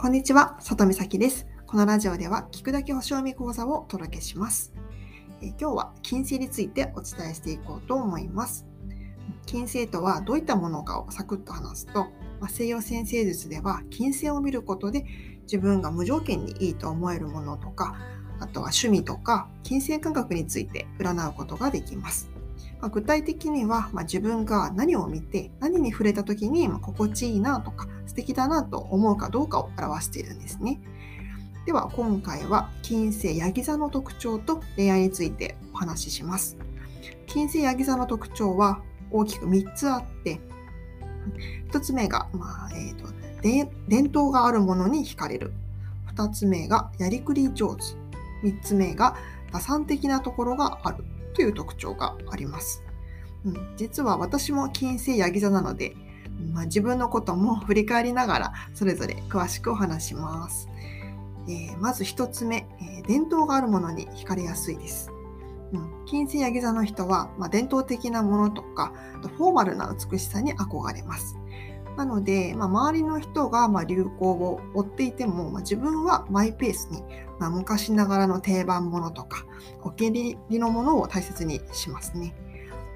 こんにちは、里美咲です。このラジオでは聞くだけ星読み講座をお届けします。え今日は金星についてお伝えしていこうと思います。金星とはどういったものかをサクッと話すと、ま、西洋先生術では金星を見ることで自分が無条件にいいと思えるものとか、あとは趣味とか金星感覚について占うことができます。ま、具体的には、ま、自分が何を見て何に触れた時に、ま心地いいなとか素敵だなと思うかどうかを表しているんですね。では今回は金星ヤギ座の特徴と恋愛についてお話しします。金星ヤギ座の特徴は大きく3つあって1つ目が、まあえーと、と伝統があるものに惹かれる2つ目がやりくり上手3つ目が打算的なところがあるという特徴があります。うん、実は私も金星ヤギ座なので、まあ、自分のことも振り返りながらそれぞれ詳しくお話します。えー、まず1つ目、えー、伝統があるものに惹かれやすいです。うん、金星ヤギ座の人は、まあ、伝統的なものとかフォーマルな美しさに憧れます。なので、まあ、周りの人がま流行を追っていても、まあ、自分はマイペースに、ま、昔ながらの定番ものとかお気に入りのものを大切にしますね。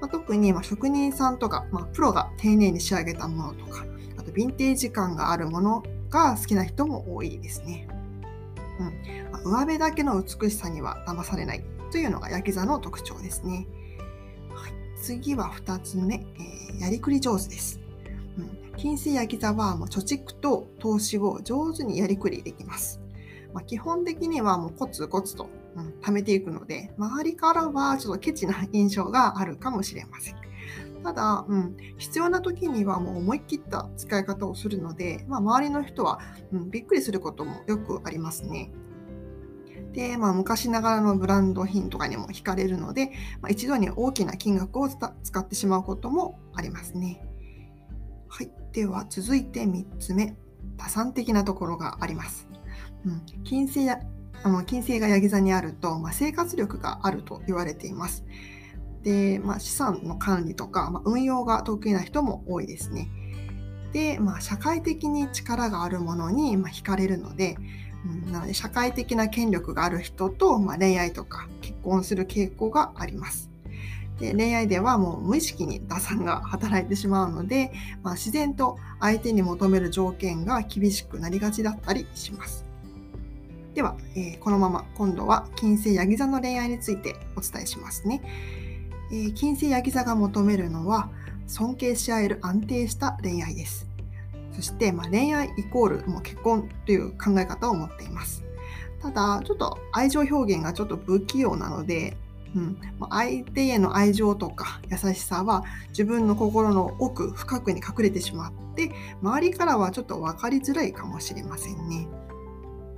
ま特にま職人さんとか、まプロが丁寧に仕上げたものとかあとヴィンテージ感があるものが好きな人も多いですね。うんま上辺だけの美しさには騙されないというのが焼き座の特徴ですね。はい、次は2つ目、えー、やりくり上手です。金星焼き座はもう貯蓄と投資を上手にやりくりできます。まあ、基本的にはもうコツコツと、うん、貯めていくので、周りからはちょっとケチな印象があるかもしれません。ただ、うん、必要な時にはもう思い切った使い方をするので、まあ、周りの人は、うん、びっくりすることもよくありますね。で、まあ、昔ながらのブランド品とかにも惹かれるので、まあ、一度に大きな金額を使ってしまうこともありますね。はい。では続いて3つ目。打算的なところがあります。うん、金星やあの金星がヤギ座にあると、まあ、生活力があると言われています。で、まあ、資産の管理とか、まあ、運用が得意な人も多いですね。で、まあ、社会的に力があるものに、ま惹かれるので、うん、なので社会的な権力がある人と、ま恋愛とか結婚する傾向があります。で恋愛ではもう無意識に打算が働いてしまうので、まあ、自然と相手に求める条件が厳しくなりがちだったりします。では、えー、このまま今度は金星ヤギ座の恋愛についてお伝えしますね。えー、金星ヤギ座が求めるのは尊敬し合える安定した恋愛です。そして、まあ、恋愛イコールもう結婚という考え方を持っています。ただ、ちょっと愛情表現がちょっと不器用なので、うん、相手への愛情とか優しさは自分の心の奥深くに隠れてしまって周りからはちょっと分かりづらいかもしれませんね。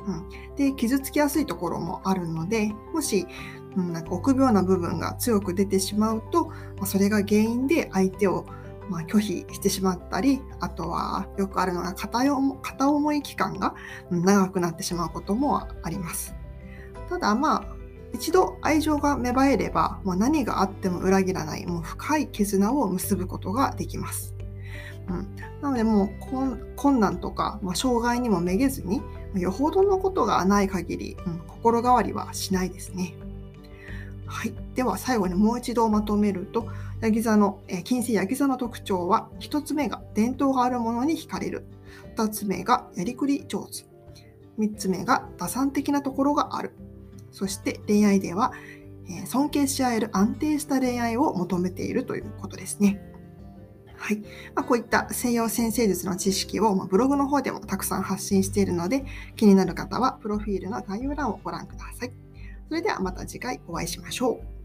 うん、で傷つきやすいところもあるのでもし、うん、なんか臆病な部分が強く出てしまうと、まあ、それが原因で相手をまあ、拒否してしまったりあとはよくあるのが片思い期間が長くなってしまうこともあります。ただまあ一度愛情が芽生えれば、もう何があっても裏切らない、もう深い絆を結ぶことができます。うん、なのでもう困難とか、まあ、障害にもめげずに、よほどのことがない限り、うん、心変わりはしないですね。はい。では最後にもう一度まとめると、ヤギ座の、え金星ヤギ座の特徴は、1つ目が伝統があるものに惹かれる。2つ目がやりくり上手。3つ目が打算的なところがある。そして恋愛では、え尊敬し合える安定した恋愛を求めているということですね。はい。まあ、こういった西洋先生術の知識を、まブログの方でもたくさん発信しているので、気になる方はプロフィールの概要欄をご覧ください。それではまた次回お会いしましょう。